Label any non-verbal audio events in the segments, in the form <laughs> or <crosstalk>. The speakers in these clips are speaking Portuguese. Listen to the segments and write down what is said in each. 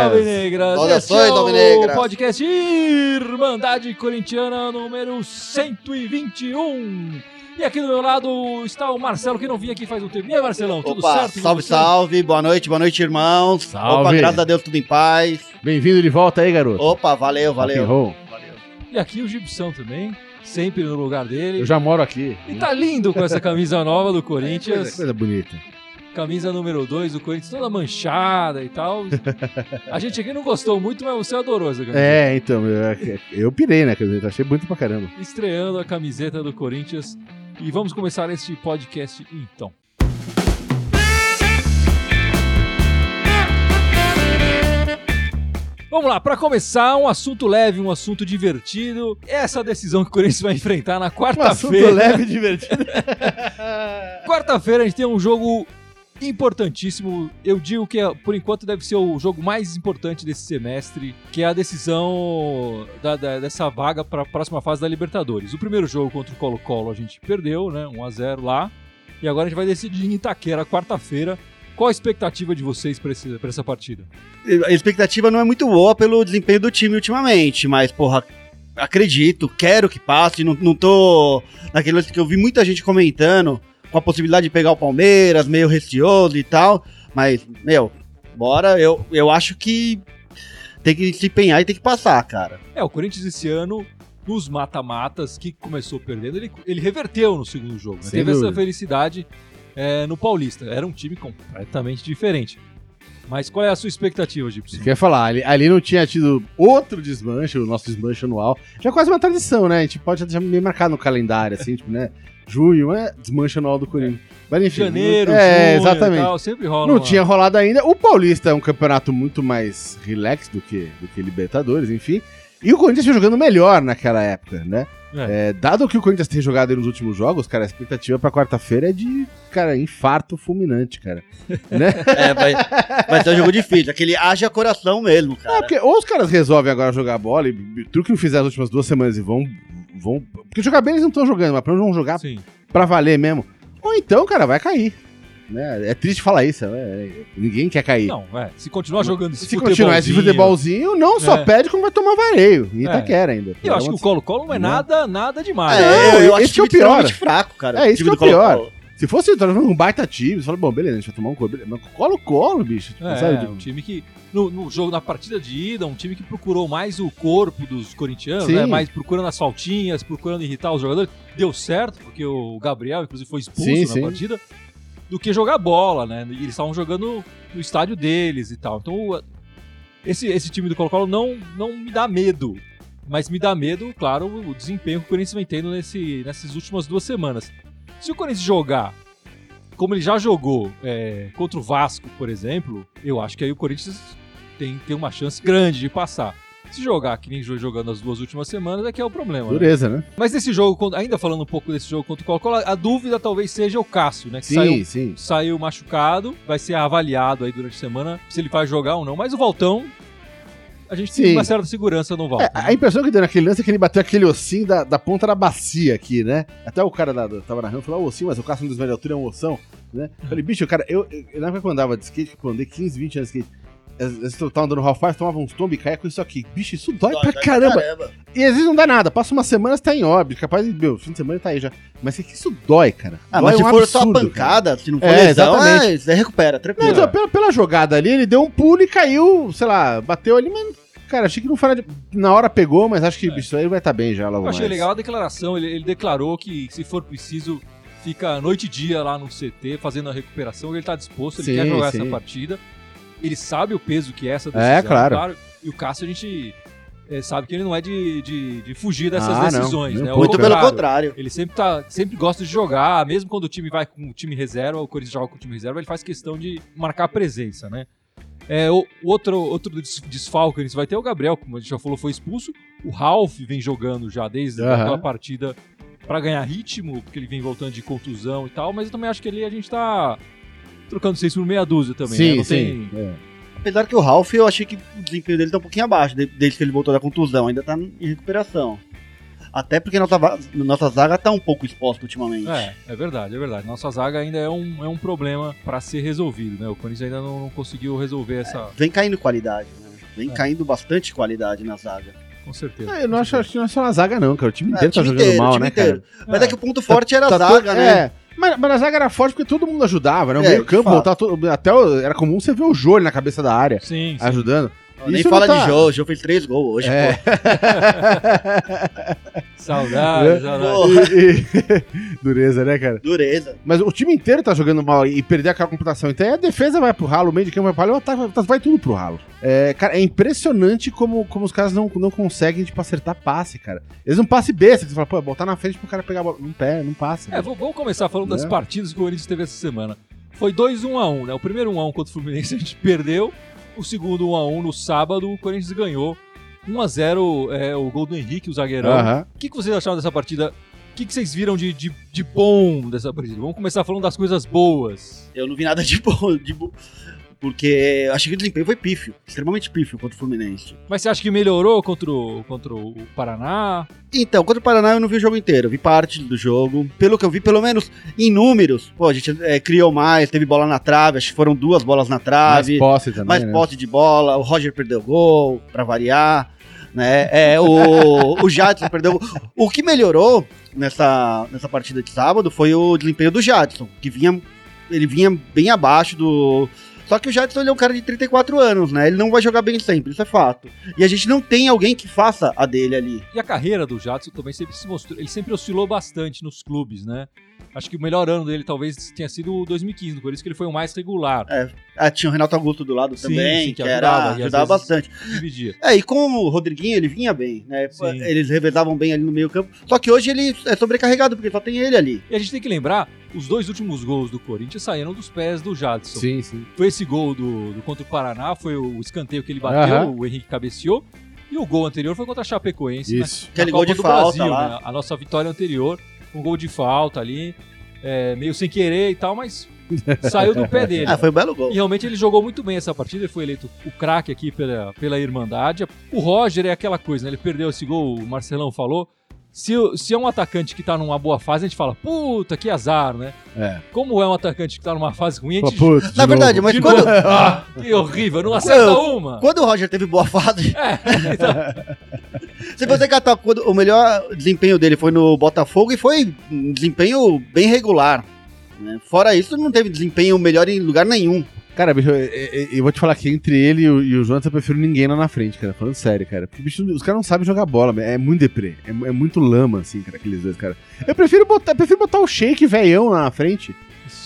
Alvinegras. Alvinegras. Saudações, Este é o Alvinegras. podcast Irmandade Corintiana número 121. E aqui do meu lado está o Marcelo, que não vinha aqui faz um tempo. E aí, Marcelão, tudo Opa, certo? salve, Tudo certo? salve, boa noite, boa noite, irmãos. Salve. Opa, graças a Deus, tudo em paz. Bem-vindo de volta aí, garoto. Opa, valeu, valeu. roll. E aqui o Gibson também, sempre no lugar dele. Eu já moro aqui. E tá lindo com essa camisa nova do Coisa, Corinthians. coisa bonita. Camisa número 2 do Corinthians, toda manchada e tal. A gente aqui não gostou muito, mas você adorou essa camisa. É, então, eu, eu pirei na camiseta, achei bonito pra caramba. Estreando a camiseta do Corinthians. E vamos começar este podcast então. Vamos lá, para começar, um assunto leve, um assunto divertido. Essa decisão que o Corinthians vai enfrentar na Um assunto quarta-feira. leve e divertido. <laughs> Quarta-feira a gente tem um jogo importantíssimo. Eu digo que por enquanto deve ser o jogo mais importante desse semestre, que é a decisão da- da- dessa vaga para a próxima fase da Libertadores. O primeiro jogo contra o Colo-Colo a gente perdeu, né? 1 a 0 lá. E agora a gente vai decidir em Itaquera, quarta-feira. Qual a expectativa de vocês para essa partida? A expectativa não é muito boa pelo desempenho do time ultimamente, mas, porra, acredito, quero que passe. Não, não tô naquele que eu vi muita gente comentando com a possibilidade de pegar o Palmeiras, meio receoso e tal. Mas, meu, bora. Eu, eu acho que tem que se empenhar e tem que passar, cara. É, o Corinthians esse ano, nos mata-matas, que começou perdendo, ele, ele reverteu no segundo jogo. né? Teve essa dúvida. felicidade é, no Paulista. Era um time completamente diferente. Mas qual é a sua expectativa, Gibson? Quer falar, ali, ali não tinha tido outro desmanche, o nosso desmanche anual. Já é quase uma tradição, né? A gente pode deixar meio marcado no calendário, assim, <laughs> tipo, né? Junho é desmanche anual do Corinthians. Mas enfim. Janeiro, é, junho exatamente. e tal, sempre rola Não uma- tinha rolado ainda. O Paulista é um campeonato muito mais relax do que, do que Libertadores, enfim. E o Corinthians foi jogando melhor naquela época, né? É. É, dado que o Corinthians tem jogado aí nos últimos jogos, cara, a expectativa pra quarta-feira é de, cara, infarto fulminante, cara. <laughs> né? É, vai, vai ser um jogo difícil. Aquele haja coração mesmo, É, cara. porque ou os caras resolvem agora jogar bola, e tudo que não fizeram as últimas duas semanas e vão. Vão porque jogar bem eles não estão jogando, mas pelo menos vão jogar Sim. pra valer mesmo. Ou então, cara, vai cair. Né? É triste falar isso, é, é, ninguém quer cair. Não, é. Se continuar jogando esse Se continuar esse futebolzinho, não só É. perde, como vai tomar vareio. E É. Itaquera ainda. Eu acho que o Colo-Colo não é nada, nada demais. É, eu, eu acho esse que é o time pior. fraco, cara. É, isso time que é o do pior. Colo-Colo. Se fosse tá jogando um baita time, você fala, bom, beleza, a gente vai tomar um colo. Mas colo-colo, bicho. Tipo, É, sabe? um time que, no, no jogo, na partida de ida, um time que procurou mais o corpo dos corintianos, Sim. né? Mais procurando as faltinhas, procurando irritar os jogadores. Deu certo, porque o Gabriel, inclusive, foi expulso Sim, na sim. partida, do que jogar bola, né? E eles estavam jogando no estádio deles e tal. Então, esse, esse time do Colo-Colo não, não me dá medo. Mas me dá medo, claro, o desempenho que o Corinthians vem tendo nesse, nessas últimas duas semanas. Se o Corinthians jogar como ele já jogou é, contra o Vasco, por exemplo, eu acho que aí o Corinthians tem, tem uma chance grande de passar. Se jogar que nem jo- jogando as duas últimas semanas, é que é o problema. né? Dureza, né? Mas nesse jogo, ainda falando um pouco desse jogo contra o Colo-Colo, a dúvida talvez seja o Cássio, né? Que Sim, saiu, sim. saiu machucado, vai ser avaliado aí durante a semana se ele vai jogar ou não. Mas o Valtão, a gente Sim. tem uma certa segurança no Valtão. É, a impressão que deu naquele lance é que ele bateu aquele ossinho da, da ponta da bacia aqui, né? Até o cara da, da- tava narrando falou, "Ah, ossinho, mas o Cássio desvia de altura é um ossão, né? Eu Falei, bicho, cara, eu, eu, na época que eu andava de skate, que eu andei 15, 20 anos de skate, eu tava andando no Half Pipe, tomava uns tombos e caía com isso aqui. Bicho, isso dói, pra caramba. E às vezes não dá nada, passa uma semana você tá em óbito, capaz de, meu, fim de semana tá aí já. Mas é que isso dói, cara. Ah, Dói mas se um for só absurdo, cara. pancada, se não for É, lesão, exatamente. é, você recupera, Não, tranquilo. então, pela, pela jogada ali, ele deu um pulo e caiu, sei lá, bateu ali, mas, cara, achei que não foi. Na hora pegou, mas acho que bicho, isso aí vai estar bem já logo Eu achei mais. legal a declaração. Ele, ele declarou que, se for preciso, fica noite e dia lá no CT fazendo a recuperação. Ele tá disposto, ele Sim, quer jogar sim. essa partida. Ele sabe o peso que é essa É, claro. E o Cássio, a gente eh, sabe que ele não é de, de, de fugir dessas Ah, decisões, né? Muito pelo contrário. Ele sempre, tá, sempre gosta de jogar, mesmo quando o time vai com o time reserva, o Corinthians joga com o time reserva, ele faz questão de marcar presença, né? É, o, outro, outro des- desfalque que a gente vai ter é o Gabriel, como a gente já falou, foi expulso. O Ralph vem jogando já desde Aham. aquela partida pra ganhar ritmo, porque ele vem voltando de contusão e tal, mas eu também acho que ali a gente tá trocando seis por meia dúzia também, né? Sim, Não sim. tem- é. Apesar que o Ralph, eu achei que o desempenho dele tá um pouquinho abaixo, de- desde que ele voltou da contusão, ainda tá em recuperação. Até porque nossa, nossa zaga tá um pouco exposta ultimamente. É, é verdade, é verdade. Nossa zaga ainda é um, é um problema pra ser resolvido, né? O Corinthians ainda não, não conseguiu resolver essa. Vem caindo qualidade, né? Vem É. caindo bastante qualidade na zaga. Com certeza. Ah, eu não acho, que não é só na zaga, não, cara. O time É, inteiro time tá jogando inteiro, mal, né, inteiro. cara? Mas É. é que o ponto forte era a Tá zaga, to- né? É. Mas, mas a zaga era forte porque todo mundo ajudava, né? O É, meio campo voltava todo, até o- era comum você ver o Jô ali na cabeça da área Sim, sim. Nem Isso fala tá- de Jô, o Jô fez três gols hoje, É. pô. <laughs> Saudade, É. saudade. E- e- <laughs> Dureza, né, cara? dureza. Mas o time inteiro tá jogando mal e perder aquela computação. Então a defesa vai pro ralo, o meio de campo vai pro ralo o ataque vai- vai tudo pro ralo. É, cara, é impressionante como, como os caras não, não conseguem, tipo, acertar passe, cara. Eles não passe besta, que você fala, pô, botar na frente pro cara pegar a bola. Não pé, não passa. É, v- vamos começar falando das Né? partidas que o Corinthians teve essa semana. Foi 2-1 a 1 né? O primeiro 1 a 1 contra o Fluminense a gente perdeu. O segundo 1 a 1 no sábado, o Corinthians ganhou. 1 a 0 é, o gol do Henrique, o zagueirão. Aham. O que, que vocês acharam dessa partida? O que, que vocês viram de, de, de bom dessa partida? Vamos começar falando das coisas boas. Eu não vi nada de bom, de bo- porque eu achei que o desempenho foi pífio, extremamente pífio contra o Fluminense. Mas você acha que melhorou contra o, contra o Paraná? Então, contra o Paraná eu não vi o jogo inteiro, vi parte do jogo. Pelo que eu vi, pelo menos em números, pô, a gente é, criou mais, teve bola na trave, acho que foram duas bolas na Mais trave, posse também, mais né? posse de bola, o Roger perdeu gol, pra variar, né? É, o, o Jadson perdeu. O que melhorou nessa, nessa partida de sábado foi o desempenho do Jadson, que vinha. Ele vinha bem abaixo do. Só que o Jadson ele é um cara de 34 anos, né? Ele não vai jogar bem sempre, isso é fato. E a gente não tem alguém que faça a dele ali. E a carreira do Jadson também sempre se mostrou. Ele sempre oscilou bastante nos clubes, né? Acho que o melhor ano dele talvez tenha sido o 2015, por isso que ele foi o mais regular. Ah, tinha o Renato Augusto do lado Sim, também, sim, que que, ajudava, era, e ajudava bastante. Dividia. É, e com o Rodriguinho ele vinha bem, né? Sim. Eles revezavam bem ali no meio campo. Só que hoje ele é sobrecarregado, porque só tem ele ali. E a gente tem que lembrar, os dois últimos gols do Corinthians saíram dos pés do Jadson. Sim, sim. Foi esse gol do, do contra o Paraná, foi o escanteio que ele bateu, Aham. o Henrique cabeceou. E o gol anterior foi contra a Chapecoense. Isso. Na, Aquele na gol Copa de falta Brasil, lá. né? A nossa vitória anterior, um gol de falta ali, é, meio sem querer e tal, mas saiu do pé dele. <laughs> Ah, foi um belo gol. E realmente ele jogou muito bem essa partida, ele foi eleito o craque aqui pela, pela Irmandade. O Roger é aquela coisa, né? Ele perdeu esse gol, o Marcelão falou. Se, se é um atacante que tá numa boa fase, a gente fala, puta, que azar, né? É. Como é um atacante que tá numa fase ruim, a gente. putz, de Na verdade, novo. mas de quando. Ah, que horrível, não <laughs> acerta uma. quando o Roger teve boa fase, É, <laughs> então, se você catar o melhor desempenho dele foi no Botafogo e foi um desempenho bem regular. né? Fora isso, não teve desempenho melhor em lugar nenhum. Cara, bicho, eu, eu- eu vou te falar que entre ele e o, e o Jonathan eu prefiro ninguém lá na frente, cara. Falando sério, cara. Porque, bicho, os caras não sabem jogar bola, é muito deprê. É, é muito lama, assim, cara, aqueles dois, cara. Eu prefiro botar, prefiro botar o Shake velhão lá na frente.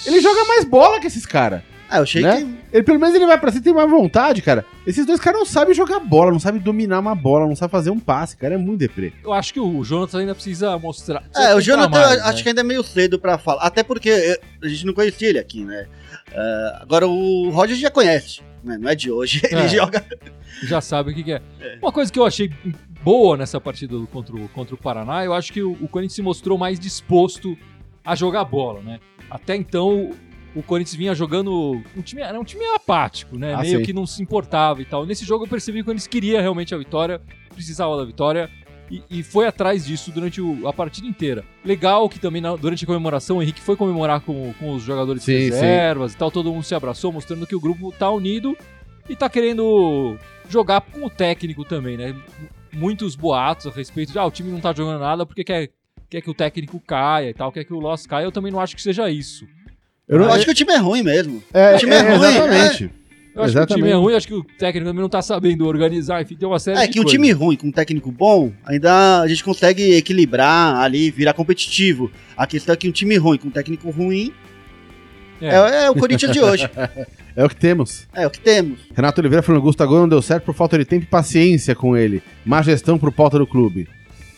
Ele joga mais bola que esses caras. Ah, eu achei Né? que. Ele, pelo menos ele vai pra cima e tem mais vontade, cara. Esses dois caras não sabem jogar bola, não sabem dominar uma bola, não sabem fazer um passe, cara. É muito deprê. eu acho que o Jonathan ainda precisa mostrar. É, precisa o mostrar Jonathan mais, eu acho né? que ainda é meio cedo pra falar. Até porque eh, a gente não conhecia ele aqui, né? Ah, agora o Roger já conhece, né? Não é de hoje. <laughs> Ele É. joga. já sabe o que, que é. Uma coisa que eu achei boa nessa partida contra o, contra o Paraná, eu acho que o, o Corinthians se mostrou mais disposto a jogar bola, né? Até então, o Corinthians vinha jogando. Um time, era um time apático, né? Ah, Meio sim. que não se importava e tal. Nesse jogo eu percebi que o Corinthians queria realmente a vitória, precisava da vitória. E, e foi atrás disso durante o- a partida inteira. Legal que também na- durante a comemoração o Henrique foi comemorar com, com os jogadores Sim, reservas e tal, todo mundo se abraçou, mostrando que o grupo tá unido e tá querendo jogar com o técnico também, né? Muitos boatos a respeito de ah, o time não tá jogando nada porque quer, quer que o técnico caia e tal, quer que o Loss caia. Eu também não acho que seja isso. Eu Eu acho que o time é ruim mesmo. É, o time é ruim, exatamente. Eu acho que o time é Exatamente. ruim, acho que o técnico também não tá sabendo organizar, enfim, tem uma série É de que um coisas. time ruim com um técnico bom, ainda a gente consegue equilibrar ali, virar competitivo. A questão é que um time ruim com um técnico ruim É. é, é o Corinthians de hoje. <laughs> É o que temos. É o que temos. Renato Oliveira falando, Gustavo não deu certo por falta de tempo e paciência com ele. Má gestão por pauta do clube.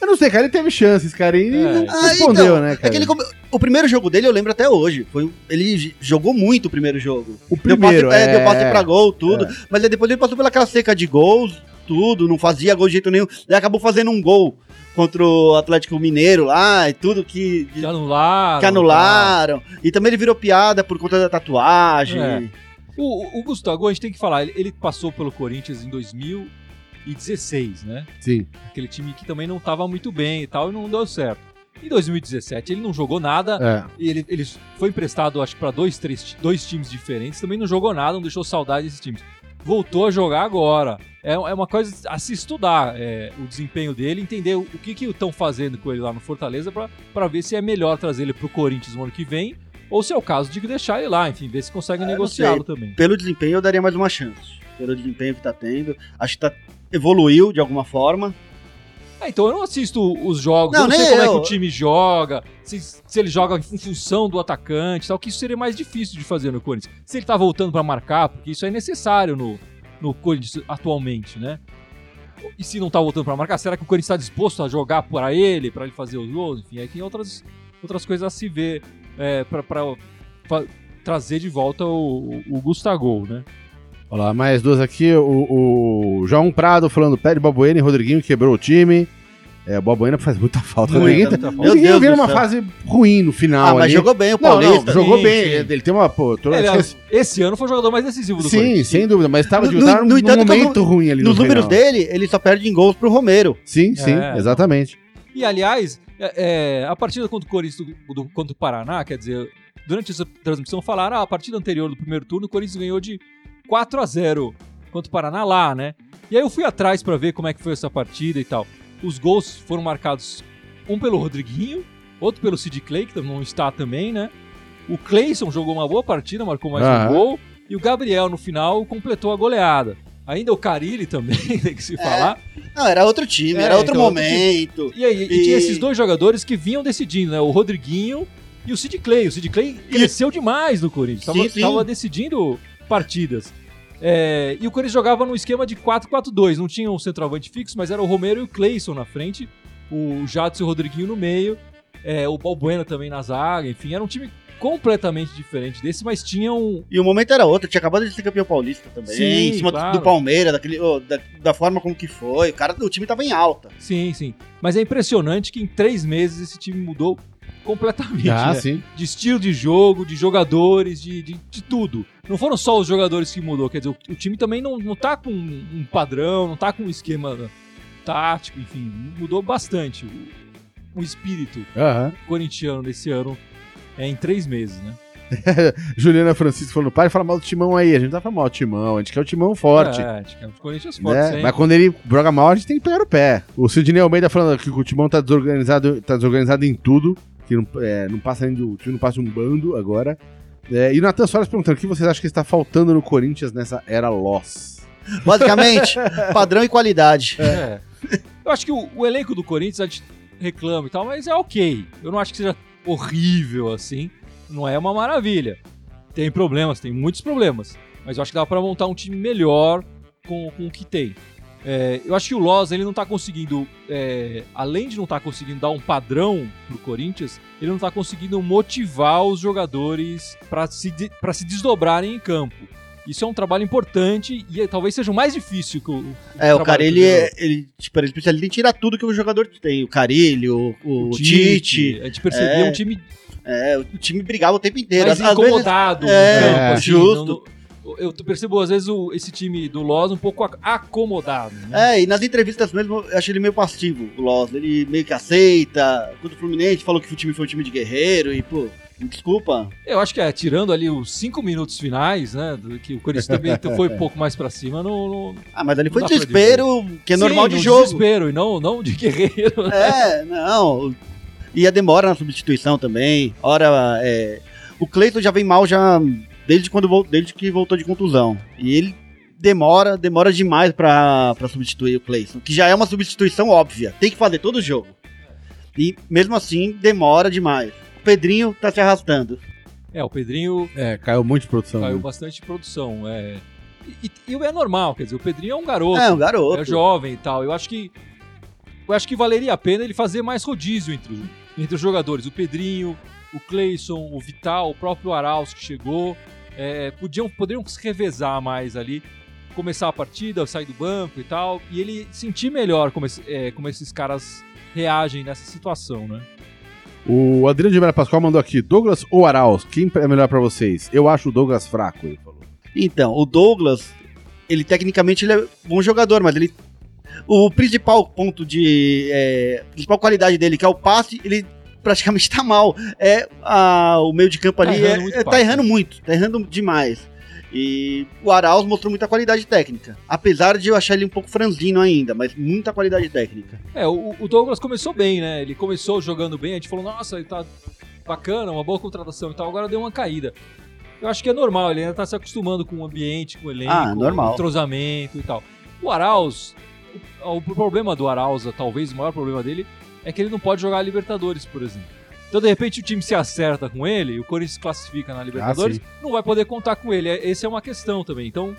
Eu não sei, cara, ele teve chances, cara, e É. não Ah, respondeu, então, né, É cara? que ele come- O primeiro jogo dele eu lembro até hoje. Foi... Ele jogou muito o primeiro jogo. O Deu primeiro, passe, é, é... deu passe pra gol, tudo. Mas aí depois ele passou pelaquela seca de gols, tudo, não fazia gol de jeito nenhum. Ele acabou fazendo um gol contra o Atlético Mineiro lá e tudo que, Que anularam. que anularam. E também ele virou piada por conta da tatuagem. É. O, o Gustavo, a gente tem que falar, ele, ele passou pelo Corinthians em 2016, né? Sim. Aquele time que também não tava muito bem e tal, e não deu certo. Em 2017 ele não jogou nada, É. e ele, ele foi emprestado, acho que pra dois, três, dois times diferentes, também não jogou nada, não deixou saudade desses times. voltou a jogar agora. É, é uma coisa a se estudar é, o desempenho dele, entender o, o que estão fazendo com ele lá no Fortaleza para ver se é melhor trazer ele pro Corinthians no ano que vem ou se é o caso de deixar ele lá, enfim, ver se consegue É, negociá-lo também. Pelo desempenho, eu daria mais uma chance. Pelo desempenho que tá tendo. Acho que tá, evoluiu de alguma forma. É, então eu não assisto os jogos, Não, eu não sei como é eu. que o time joga, se, se ele joga em função do atacante tal, que isso seria mais difícil de fazer no Corinthians. Se ele tá voltando pra marcar, porque isso é necessário no, no Corinthians atualmente, né? E se não tá voltando pra marcar, será que o Corinthians tá disposto a jogar para ele, pra ele fazer os gols? Enfim, aí tem outras, outras coisas a se ver é, fa- trazer de volta o, o Gustavo, né? Olha lá, mais duas aqui. O, o João Prado falando, pede Balbuena e Rodriguinho quebrou o time. É, o Balbuena faz muita falta. O Muita, Rodriguinho, muita tá- falta. o Rodriguinho uma céu. fase ruim no final Ah, mas ali. jogou bem o Não, não, Paulista. jogou Sim, bem. sim. Ele tem uma. Pô, tô- Ele, esqueci- esse ano foi o jogador mais decisivo do Sim, sem dúvida, mas tava, No- tava no num entanto, momento ruim ali Nos no números final. dele, ele só perde em gols pro Romero. Sim, sim, É, exatamente. E aliás, é, é, a partida contra o Corinthians do, do- contra o Paraná, quer dizer, durante essa transmissão falaram, ah, a partida anterior do primeiro turno, o Corinthians ganhou de 4 a 0 contra o Paraná lá, né? E aí eu fui atrás pra ver como é que foi essa partida e tal. Os gols foram marcados um pelo Rodriguinho, outro pelo Sid Clay, que não está também, né? O Cleison jogou uma boa partida, marcou mais um gol. E o Gabriel, no final, completou a goleada. Ainda o Carilli também, <laughs> tem que se falar. Não, era outro time, É, era outro então, outro momento. E aí, e E- tinha esses dois jogadores que vinham decidindo, né? O Rodriguinho e o Sid Clay. O Sid Clay cresceu demais no Corinthians. Tava, Sim, sim. tava decidindo partidas. É, e o Corinthians jogava no esquema de 4-4-2. Não tinha um centroavante fixo, mas era o Romero e o Cleison na frente. O Jadson e o Rodriguinho no meio. é, o Balbuena também na zaga. Enfim, era um time completamente diferente desse, mas tinha um, E o momento era outro, tinha acabado de ser campeão paulista também. Sim, em cima claro. do Palmeiras, daquele, oh, da, da forma como que foi. O cara do time tava em alta. Sim, sim. Mas é impressionante que em três meses esse time mudou completamente. Ah, né? sim. de estilo de jogo, de jogadores, de, de, de tudo. Não foram só os jogadores que mudou, quer dizer, o, o time também não, não tá com um padrão, não tá com um esquema tático, enfim, mudou bastante o, o espírito Aham. corintiano nesse ano é, em três meses, né? <laughs> Juliana Francisco falando, para de falar mal do timão aí. A gente não tá falando mal do timão, a gente quer o timão forte. É, acho que é o Corinthians forte, né? Mas quando ele joga mal, a gente tem que pegar o pé. O Sidney Almeida falando que o timão tá desorganizado, tá desorganizado em tudo. Que não, é, não passa ainda, o time não passa um bando agora. É, e o Natan Soares perguntando o que vocês acham que está faltando no Corinthians nessa era Loss. Basicamente, <laughs> padrão e qualidade. É. Eu acho que o, o elenco do Corinthians a gente reclama e tal, mas é ok. Eu não acho que seja horrível assim. Não é uma maravilha. Tem problemas, tem muitos problemas. Mas eu acho que dá pra montar um time melhor com, com o que tem. É, eu acho que o Loz ele não tá conseguindo, é, além de não estar conseguindo dar um padrão pro Corinthians, ele não tá conseguindo motivar os jogadores pra se, de- se desdobrarem em campo. Isso é um trabalho importante e é- talvez seja o mais difícil que o, É, o do ele, é- ele, tipo, ele precisa ele tirar tudo que o jogador tem. O Carilho, o, o Tite. A gente percebia É. um time É, o time brigava o tempo inteiro. vezes- incomodado. no é, campo, é, assim, justo. não- não- eu percebo, às vezes, o- esse time do Loz um pouco ac- acomodado. Né? É, e nas entrevistas mesmo, eu achei ele meio passivo, o Loss. Ele meio que aceita. Contra o Fluminense, falou que o time foi um time de guerreiro e, pô, desculpa. Eu acho que é, tirando ali os cinco minutos finais, né? Que o Corinthians também <laughs> foi um pouco mais pra cima, não. Ah, mas ali foi desespero, que é Sim, normal de jogo. desespero e não, não de guerreiro. É, não. E a demora na substituição também. Ora, é, o Cleiton já vem mal já desde quando desde que voltou de contusão. E ele demora, demora demais pra, pra substituir o Cleiton, que já é uma substituição óbvia. Tem que fazer todo o jogo. E mesmo assim, demora demais. O Pedrinho tá se arrastando. É, o Pedrinho É, caiu muito de produção. caiu né? bastante de produção. É, e, e é normal, quer dizer, o Pedrinho é um garoto. É, um garoto. é jovem e tal. Eu acho que eu acho que valeria a pena ele fazer mais rodízio entre, os- entre os jogadores. O Pedrinho, o Cleison, o Vital, o próprio Arauz que chegou. É, podiam, poderiam se revezar mais ali. Começar a partida, sair do banco e tal. E ele sentir melhor como, esse- é, como esses caras reagem nessa situação, né? O Adriano de Mera Pascoal mandou aqui: Douglas ou Arauz? Quem é melhor pra vocês? Eu acho o Douglas fraco, ele falou. Então, o Douglas, ele tecnicamente ele é bom jogador, mas ele. O principal ponto de. É, a principal qualidade dele, que é o passe, ele praticamente tá mal. É a- o meio de campo Tá ali. errando é- muito é- tá errando muito, tá errando demais. E o Arauz mostrou muita qualidade técnica. Apesar de eu achar ele um pouco franzino ainda, mas muita qualidade técnica. É, o, o Douglas começou bem, né? Ele começou jogando bem, a gente falou, nossa, ele tá bacana, uma boa contratação e tal, agora deu uma caída. Eu acho que é normal, ele ainda tá se acostumando com o ambiente, com o elenco, Ah, normal. com o entrosamento e tal. O Arauz, o, o problema do Arauz, talvez o maior problema dele, é que ele não pode jogar a Libertadores, por exemplo. Então, de repente, o time se acerta com ele, e o Corinthians classifica na Libertadores, não vai poder contar com ele. É- Essa é uma questão também. Então,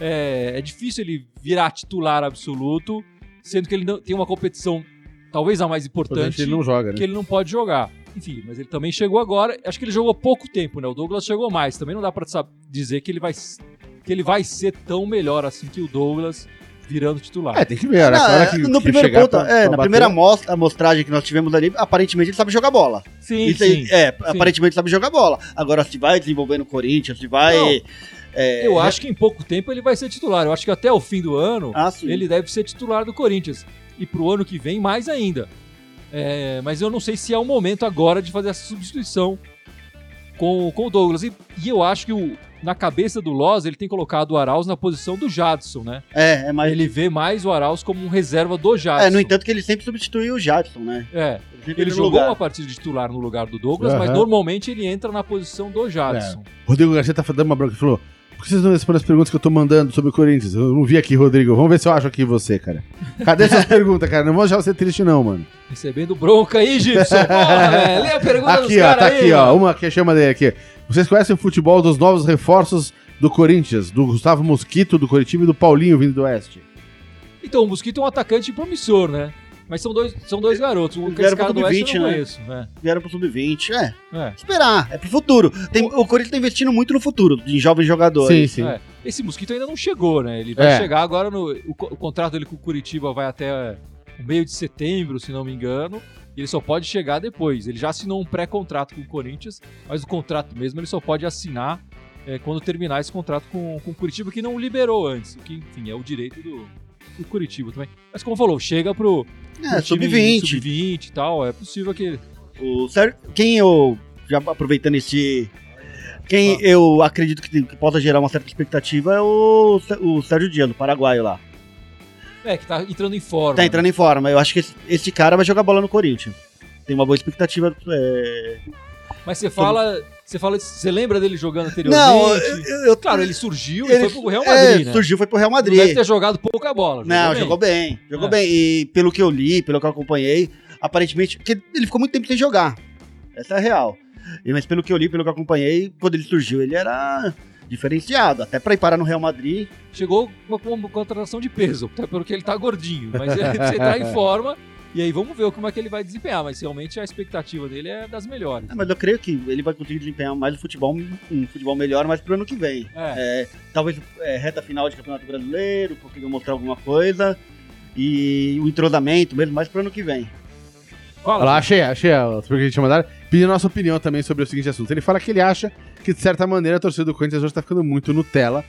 é, é difícil ele virar titular absoluto, sendo que ele não, tem uma competição, talvez a mais Importante, ele não joga, né? que ele não pode jogar. Enfim, mas ele também chegou agora. Acho que ele jogou pouco tempo, né? O Douglas chegou mais. Também não dá pra sab- dizer que ele vai que ele vai ser tão melhor assim que o Douglas virando titular. É, tem que ver, né? Não, é, que- no que primeiro ponto, pra- é, pra na bater- primeira amostra, amostragem que nós tivemos ali, aparentemente ele sabe jogar bola. sim, Isso sim. é, aparentemente sabe jogar bola. Agora, se vai desenvolver no Corinthians, se vai. Não. é, Eu acho que em pouco tempo ele vai ser titular. Eu acho que até o fim do ano Ah, sim. ele deve ser titular do Corinthians. E pro ano que vem, mais ainda. É, mas eu não sei se é o momento agora de fazer essa substituição com, com o Douglas. E, e eu acho que o- na cabeça do Loz ele tem colocado o Arauz na posição do Jadson, né? É, é mais. Ele vê mais o Arauz como um reserva do Jadson. É, no entanto, que ele sempre substituiu o Jadson, né? É, ele no jogou lugar. uma partida de titular no lugar do Douglas, mas Aham. normalmente ele entra na posição do Jadson. Rodrigo Garcia tá dando uma bronca e falou: por que vocês não respondem as perguntas que eu tô mandando sobre o Corinthians? Eu não vi aqui, Rodrigo. Vamos ver se eu acho aqui você, cara. Cadê suas <laughs> perguntas, cara? Não vou deixar você triste, não, mano. Recebendo bronca aí, Gibson. Porra, <laughs> velho. Lê a pergunta Aqui, ó, tá aí, aqui, ó. Uma que chama dele aqui. Vocês conhecem o futebol dos novos reforços do Corinthians, do Gustavo Mosquito, do Coritiba e do Paulinho vindo do Oeste? Então, o Mosquito é um atacante promissor, né? Mas são dois, são dois garotos. O Eles esse vieram cara pro do Oeste eu sub-20, não né? conheço. né? Vieram pro sub-20. É, É. esperar. É pro futuro. Tem, o Corinthians tá investindo muito no futuro, em jovens jogadores. sim. É. Esse Mosquito ainda não chegou, né? Ele vai É. chegar agora no. O, o contrato dele com o Curitiba vai até o meio de setembro, se não me engano. E ele só pode chegar depois. Ele já assinou um pré-contrato com o Corinthians, mas o contrato mesmo ele só pode assinar é, quando terminar esse contrato com, com o Curitiba, que não liberou antes. O que, enfim, é o direito do, do Curitiba também. Mas como falou, chega pro, É, pro time sub-20. sub-20 e tal. É possível que. O Sérgio, quem eu, já aproveitando esse. Quem eu acredito que, que possa gerar uma certa expectativa é o, o Sérgio Dias, do Paraguaio lá. É, que tá entrando em forma. Tá entrando em forma. Eu acho que esse, esse cara vai jogar bola no Corinthians. Tem uma boa expectativa. é, Mas você fala. Você fala. Você lembra dele jogando anteriormente? Não, eu, eu- Claro, ele surgiu e ele- foi pro Real é, Madrid, né? Surgiu, foi pro Real Não Madrid. deve ter jogado pouca bola. Não, bem. jogou bem. Jogou É. bem. E pelo que eu li, pelo que eu acompanhei, aparentemente. Porque ele ficou muito tempo sem jogar. Essa é a real. E- Mas pelo que eu li, pelo que eu acompanhei, quando ele surgiu, ele era diferenciado. Até pra ir parar no Real Madrid. Chegou com uma, uma contratação de peso, até porque ele tá gordinho. Mas ele <laughs> tá em forma. E aí vamos ver como é que ele vai desempenhar. Mas realmente a expectativa dele é das melhores. Ah, Mas eu creio que ele vai conseguir desempenhar mais o futebol, um futebol melhor, mais pro ano que vem. É. É, talvez é, reta final de Campeonato Brasileiro, conseguir mostrar alguma coisa. E o entrosamento mesmo, mais pro ano que vem. Fala. Olha lá, achei, achei a pergunta que a gente tinha mandado. Pedindo a nossa opinião também sobre o seguinte assunto. Ele fala que ele acha que, de certa maneira, a torcida do Corinthians hoje tá ficando muito Nutella.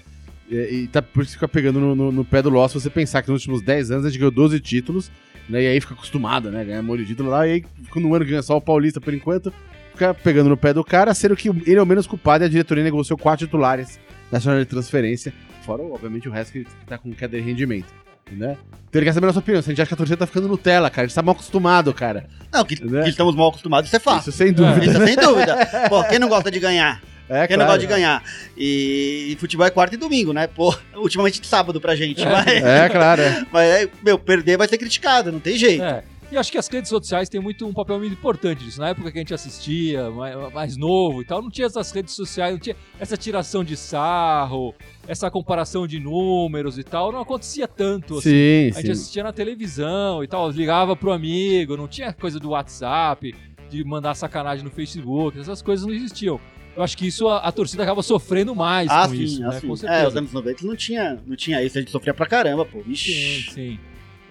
E, e tá por isso fica pegando no, no- no pé do Loss. Se você pensar que nos últimos 10 anos a gente ganhou 12 títulos, né? E aí fica acostumado, né? Ganhar um monte de título lá. E aí, quando um ano ganha só o Paulista por enquanto, fica pegando no pé do cara, sendo que ele é o menos culpado e a diretoria negociou quatro titulares na jornada de transferência. Fora, obviamente, o resto que tá com queda de rendimento. Né? Então ele quer saber a nossa opinião. Se a gente acha que a torcida tá ficando Nutella, cara. A gente tá mal acostumado, cara. Não, que, Né? que estamos mal acostumados, isso é fácil. Isso sem dúvida. Isso sem dúvida. <laughs> Pô, quem não gosta de ganhar? É, Quem claro. não gosta de ganhar? E, e futebol é quarta e domingo, né? Pô, <laughs> ultimamente de sábado pra gente. É. Mas, É, claro. É. <laughs> mas, é, meu, perder vai ser criticado, não tem jeito. É. E acho que as redes sociais têm muito um papel muito importante disso. Na época que a gente assistia, mais, mais novo e tal, não tinha essas redes sociais, não tinha essa tiração de sarro, essa comparação de números e tal, não acontecia tanto assim. Sim, A gente sim. assistia na televisão e tal, ligava pro amigo, não tinha coisa do WhatsApp, de mandar sacanagem no Facebook, essas coisas não existiam. Eu acho que isso a, a torcida acaba sofrendo mais Ah, com sim, isso, ah, né? sim. Com É, os certeza. anos 90 não tinha, não tinha isso, a gente sofria pra caramba, pô. Sim, Ixi. sim.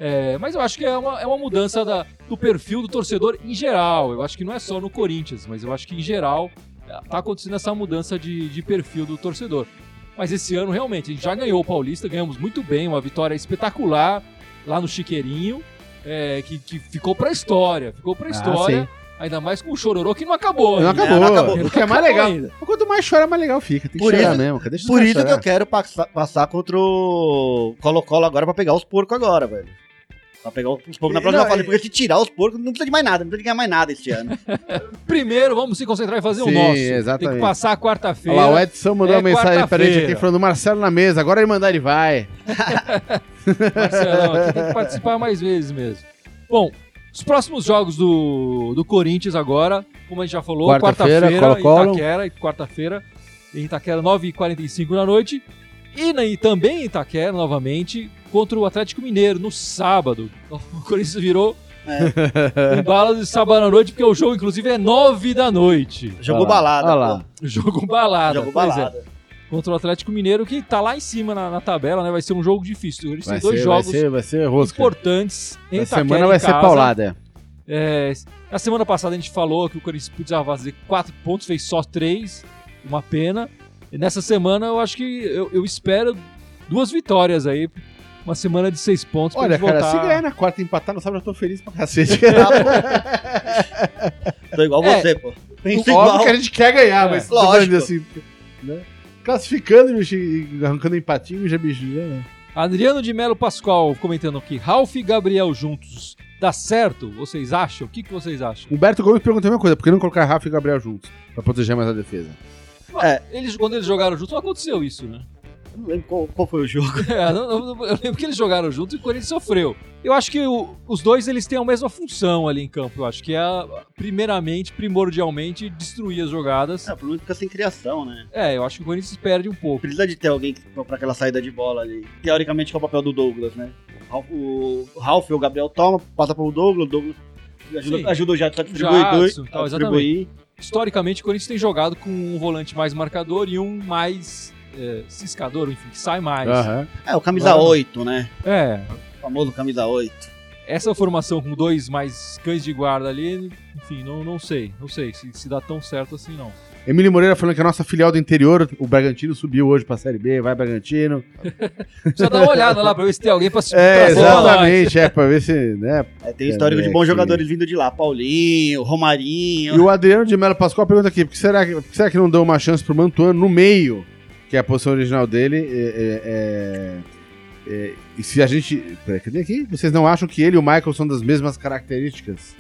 É, mas eu acho que é uma, é uma mudança da- do perfil do torcedor em geral. Eu acho que não é só no Corinthians, mas eu acho que em geral tá acontecendo essa mudança de, de perfil do torcedor. Mas esse ano, realmente, a gente já ganhou o Paulista, ganhamos muito bem, uma vitória espetacular lá no Chiqueirinho, é, que, que ficou pra história. Ficou pra Ah, história. sim. Ainda mais com o chororô que não acabou. Não acabou. não acabou. O que é mais legal. ainda. Quanto mais chora, mais legal fica. Tem que Por chorar isso- mesmo. Deixa Por isso que chorar. eu quero passa- passar contra o Colo-Colo agora pra pegar os porcos agora, velho. Pra pegar os porcos na E- próxima não, fase. e- Porque se tirar os porcos, não precisa de mais nada. Não precisa de ganhar mais nada este ano. <laughs> Primeiro, vamos se concentrar em fazer o Sim, nosso. Tem exatamente. que passar a Olha quarta-feira. lá, o Edson mandou É uma mensagem pra gente aqui falando Marcelo na mesa. Agora ele mandar, ele vai. <laughs> Marcelão, aqui tem que participar mais vezes mesmo. Bom, os próximos jogos do, do Corinthians agora, como a gente já falou, Quarta-feira, quarta-feira em Colo-Colo. Itaquera, e quarta-feira em Itaquera, 9h45 da noite. E, na- e também em Itaquera, novamente, contra o Atlético Mineiro, no sábado. <laughs> O Corinthians virou <laughs> um bala de sábado à noite, porque o jogo, inclusive, é 9 da noite. Jogou lá, balada. olha lá. Jogo balada. Jogou pois é. balada. Contra o Atlético Mineiro, que tá lá em cima na, na tabela, né? Vai ser um jogo difícil. Eles Vai têm dois ser, vai jogos ser, vai ser rosca. importantes em Essa Itaquera, semana em vai ser paulada. É, na semana passada a gente falou que o Corinthians precisava fazer quatro pontos, fez só três, uma pena. E nessa semana eu acho que eu, eu espero duas vitórias aí, uma semana de seis pontos Olha, cara, voltar. se ganhar na quarta e empatar, não sabe, eu tô feliz pra cacete. <laughs> Tô igual É. você, pô. Pensa igual. que a gente quer ganhar, É, mas lógico. assim, né? Classificando, bicho, e arrancando empatinho, já, já, né? Adriano de Melo Pascoal comentando aqui, Ralf e Gabriel juntos, dá certo? Vocês acham? O que, que vocês acham? Humberto Gomes perguntou a mesma coisa, por que não colocar Rafa e Gabriel juntos? Pra proteger mais a defesa. Eles, quando eles jogaram juntos, não aconteceu isso, né? Não lembro qual, qual foi o jogo. <laughs> É, não- não- eu lembro que eles jogaram juntos e o Corinthians sofreu. Eu acho que o- os dois eles têm a mesma função ali em campo. Eu acho que é, primeiramente, primordialmente, destruir as jogadas. É, o problema fica sem criação, né? É, eu acho que o Corinthians perde um pouco. Precisa de ter alguém pra aquela saída de bola ali. Teoricamente, que é o papel do Douglas, né? O Ralf, o ou o Gabriel toma, passa pro Douglas, o Douglas ajuda, ajuda o Jadson a distribuir. Dois- tal, distribuir. Historicamente, o Corinthians tem jogado com um volante mais marcador e um mais é, ciscador, enfim, que sai mais. Aham. É, o camisa Claro. 8, né? É, O famoso camisa 8. essa formação com dois mais cães de guarda ali, enfim, não, não sei. Não sei se, se dá tão certo assim, não. Emílio Moreira falando que a nossa filial do interior, o Bragantino, subiu hoje pra Série B, vai Bragantino. <laughs> Precisa dar uma olhada lá pra ver se tem alguém pra se É, uma lá. exatamente, é, pra ver se, né. É, tem histórico de bons jogadores vindo de lá. Paulinho, Romarinho. E o Adriano de Melo Pascoal pergunta aqui, por que será por que será que não deu uma chance pro Mantuano no meio, que é a posição original dele, é, é, é, é, e se a gente... Peraí, cadê aqui? Vocês não acham que ele e o Michael são das mesmas características?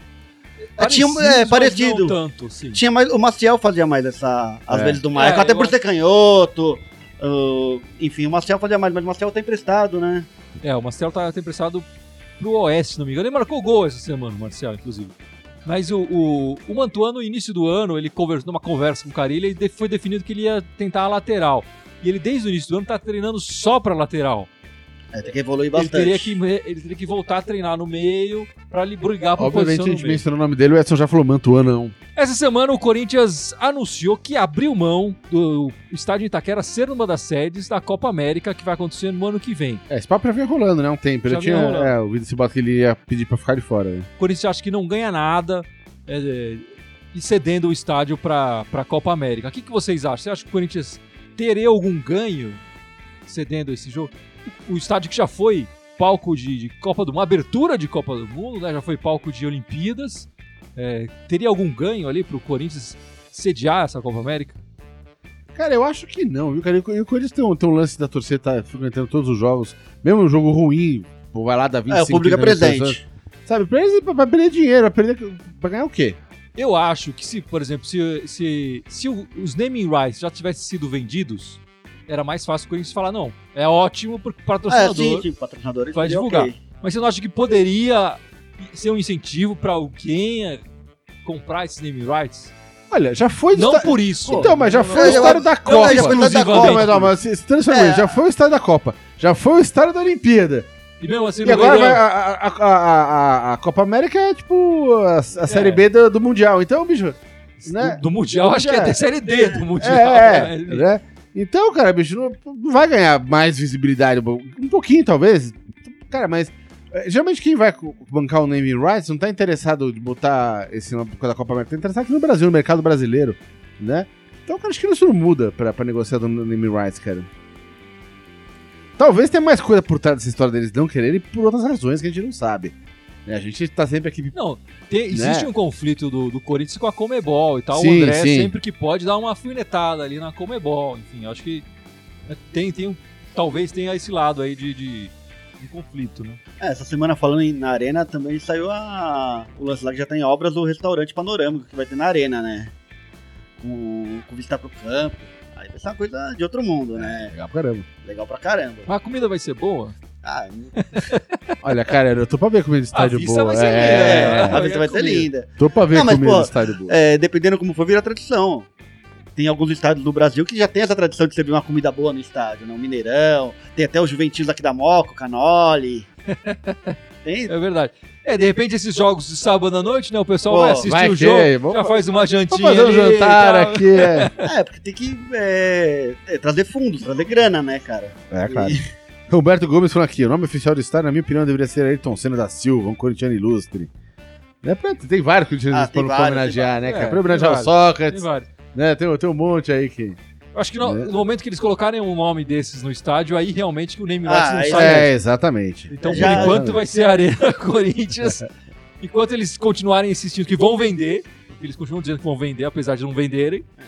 É, tinha é, parecido. tanto, sim. Tinha mais, o Maciel fazia mais essa, às É. vezes, do Michael. É, até por acho- ser canhoto. uh, enfim, o Maciel fazia mais, mas o Maciel tá emprestado, né? É, o Marcelo tá, tá emprestado pro Oeste, se não me engano. Ele marcou gol essa semana, o Marcelo, inclusive. Mas o, o, o Mantuano, no início do ano, ele conversou numa conversa com o Carilha e foi definido que ele ia tentar a lateral. E ele, desde o início do ano, tá treinando só pra lateral. É, tem que evoluir Ele bastante. teria, que, ele teria que voltar a treinar no meio pra ele brigar por Obviamente a posição no gente mencionou o nome dele, o Edson já falou Mantuano não. Essa semana o Corinthians anunciou que abriu mão do estádio Itaquera ser uma das sedes da Copa América que vai acontecer no ano que vem. É, esse papo já vinha rolando, né, um tempo. Ele Já tinha, vinha rolando. é, ouvido esse que ele ia pedir pra ficar de fora. Né? O Corinthians acha que não ganha nada é, é, e cedendo o estádio para a Copa América. O que, que vocês acham? Você acha que o Corinthians teria algum ganho cedendo esse jogo? O estádio que já foi palco de, de Copa do Mundo, abertura de Copa do Mundo, né? já foi palco de Olimpíadas. É, teria algum ganho ali para o Corinthians sediar essa Copa América? Cara, eu acho que não, viu, cara? E o Corinthians tem um, tem um lance da torcida tá frequentando todos os jogos, mesmo um jogo ruim, vai lá dar 25 É, o público é 30 mil pessoas. presente. Sabe, pra eles pra, pra perder dinheiro, pra, perder, pra ganhar o quê? Eu acho que se, por exemplo, se, se, se o- os naming rights já tivessem sido vendidos, era mais fácil o Corinthians falar, não, é ótimo pro É, patrocinador. sim, sim, patrocinadores. vai divulgar. ok. Mas você não acha que poderia ser um incentivo pra alguém comprar esses naming rights? Olha, já foi... Não por isso. Então, mas já foi o estádio da Copa. eu já foi o estádio da Não, É. isso, já foi o estádio da Copa, já foi o estádio da Olimpíada. E mesmo assim, E agora vai, a, a, a, a- Copa América é tipo a, a Série B do, do Mundial. Então, bicho, né? do, do Mundial, acho que é É. até série D do Mundial. É, né? né? Então, cara, bicho, não, não vai ganhar mais visibilidade. Um pouquinho, talvez. Cara, mas. eh, Geralmente quem vai bancar o naming rights não tá interessado de botar esse nome por causa da Copa América, tá interessado aqui no Brasil, no mercado brasileiro, né? Então, cara, acho que isso não muda pra, pra negociar do naming rights, cara. Talvez tenha mais coisa por trás dessa história deles não quererem por outras razões que a gente não sabe. né? A gente tá sempre aqui. Não, tem- existe Né? um conflito do, do Corinthians com a Comebol e tal. Sim, o André sim. sempre que pode dar uma alfinetada ali na Comebol. Enfim, acho que né, tem, tem um, talvez tenha esse lado aí de, de, de conflito, né? É, essa semana falando em- na Arena também saiu a, o lance lá que já tem obras do restaurante panorâmico que vai ter na Arena, né? Com, com vista pro campo. Vai ser uma coisa de outro mundo, né? Legal pra caramba. Legal pra caramba. Mas a comida vai ser boa? Ah, <laughs> Olha, cara, eu tô pra ver comida de estádio vista boa. vai ser é, linda, é, a vista vai ser comida. linda. Tô pra ver Não, mas, comida pô, de estádio boa. É, dependendo como for, vira tradição. Tem alguns estádios do Brasil que já tem essa tradição de servir uma comida boa no estádio, né? O Mineirão, tem até os Juventinos aqui da Moca, o Canoli. <laughs> Tem, É verdade. É, de repente esses jogos de sábado à noite, né? O pessoal Pô, vai assistir vai o jogo, vamos- já faz uma jantinha Vamos fazer um ali jantar aqui. É, <laughs> é, porque tem que é, é, trazer fundos, trazer grana, né, cara? é claro. <laughs> E- Roberto Gomes falou aqui: o nome oficial do estádio, na minha opinião, deveria ser Ayrton Senna da Silva, um corintiano ilustre. Né, pronto, tem vários corintianos Ah, vários, homenagear, né, cara? É, homenagear o vários. Tem Sócrates, vários. né? Tem, tem um monte aí que. Eu Acho que no, Né? no momento que eles colocarem um nome desses no estádio, aí realmente que o name Ah, rights não aí sai. É, exatamente. Então, Já- por enquanto, vai ser a Arena <laughs> Corinthians. Enquanto eles continuarem insistindo que vão vender, porque eles continuam dizendo que vão vender, apesar de não venderem, é,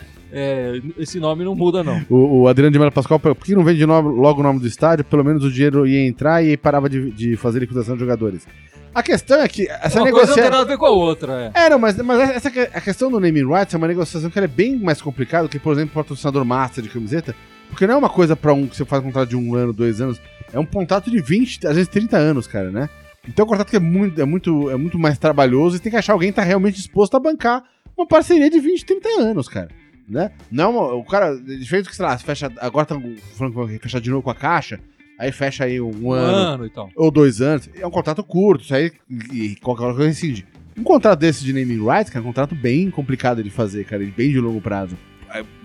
esse nome não muda, não. O, o Adriano de Melo Pascoal, por que não vende nome- logo o nome do estádio? Pelo menos o dinheiro ia entrar e parava de, de fazer liquidação de jogadores. A questão é que essa Uma coisa não tem negociação. nada a ver com a outra. É. É, não, mas, mas essa a questão do naming rights é uma negociação que ela é bem mais complicada que, por exemplo, o patrocinador master de camiseta, porque não é uma coisa pra um que você faz um contrato de um ano, dois anos, é um contrato de 20, às vezes 30 anos, cara, né? Então é um contrato que é muito, é muito, é muito mais trabalhoso e tem que achar alguém que tá realmente disposto a bancar uma parceria de 20, 30 anos, cara. Né? Não, o cara, diferente que, sei lá, fecha, agora tá falando que vai fechar de novo com a caixa, aí fecha aí um, Um ano, ano e tal. ou dois anos, é um contrato curto, isso aí e qualquer coisa rescinde. Um contrato desse de naming rights, que é um contrato bem complicado de fazer, cara, e bem de longo prazo.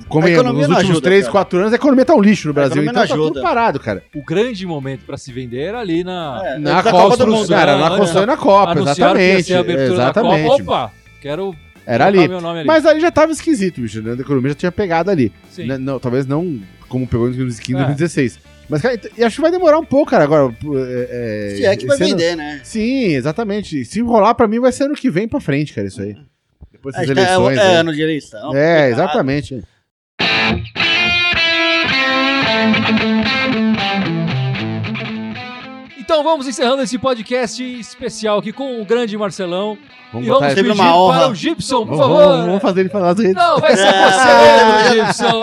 Como A é, economia nos últimos ajuda, 3, cara. 4 anos, a economia tá um lixo no Brasil, então tá tudo ajuda. parado, cara. O grande momento pra se vender era ali na. É, Na da Copa, do Mundo. cara, né? na construção e na Copa, anunciaram que ia exatamente. ser a abertura exatamente. da Copa. Opa! Quero Era ali. meu nome ali. Mas ali já tava esquisito, bicho, né? A economia já tinha pegado ali. Sim. Né, não, talvez não como pegou em 2015, É. 2016. Mas, cara, e acho que vai demorar um pouco, cara, agora. É, Se é que vai ano- vender, né? Sim, exatamente. Se rolar pra mim, vai ser ano que vem pra frente, cara, isso aí. Depois das Acho que é, eleições. é aí. ano de eleição. É, exatamente. Então vamos encerrando esse podcast especial aqui com o grande Marcelão. Vamos e vamos pedir uma honra. para o Gibson, por favor. vamos- vamos fazer ele falar as redes. Não, vai ser você, Gibson.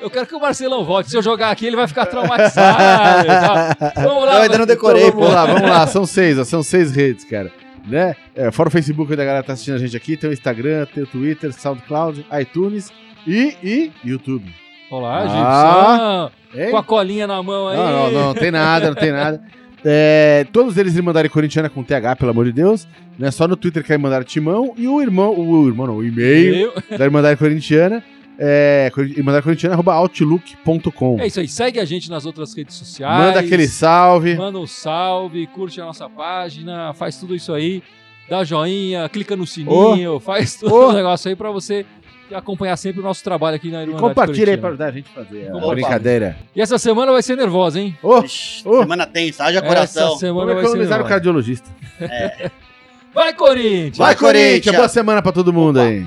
Eu quero que o Marcelão volte. Se eu jogar aqui, ele vai ficar traumatizado. tá? Vamos lá. Eu ainda não decorei, vamos lá, vamos lá. São seis, ó, são seis redes, cara. Né? É, fora o Facebook da galera que tá assistindo a gente aqui, tem o Instagram, tem o Twitter, SoundCloud, iTunes e, e YouTube. Olá, Ah. Gibson. Com a colinha na mão aí. Não, não, não, não tem nada, não tem nada. É, todos eles Irmandade Corintiana com TH, pelo amor de Deus. Né? Só no Twitter que é Irmandade Timão. E o irmão, o irmão não, o e-mail Eu- <laughs> da Irmandade Corintiana é Irmandade Corintiana, arroba outlook.com. É isso aí. Segue a gente nas outras redes sociais. Manda aquele salve. Manda um salve, curte a nossa página, faz tudo isso aí. Dá joinha, clica no sininho, faz todo o negócio aí pra você acompanhar sempre o nosso trabalho aqui na E Irmandade compartilha aí pra ajudar a gente a fazer a Compartilha. brincadeira. E essa semana vai ser nervosa, hein? Ixi, Ô. Semana tensa, haja coração. Essa semana vamos vai ser economizar o nervosa. cardiologista. Vai, Corinthians! Vai, Corinthians! Boa semana pra todo mundo Opa. aí.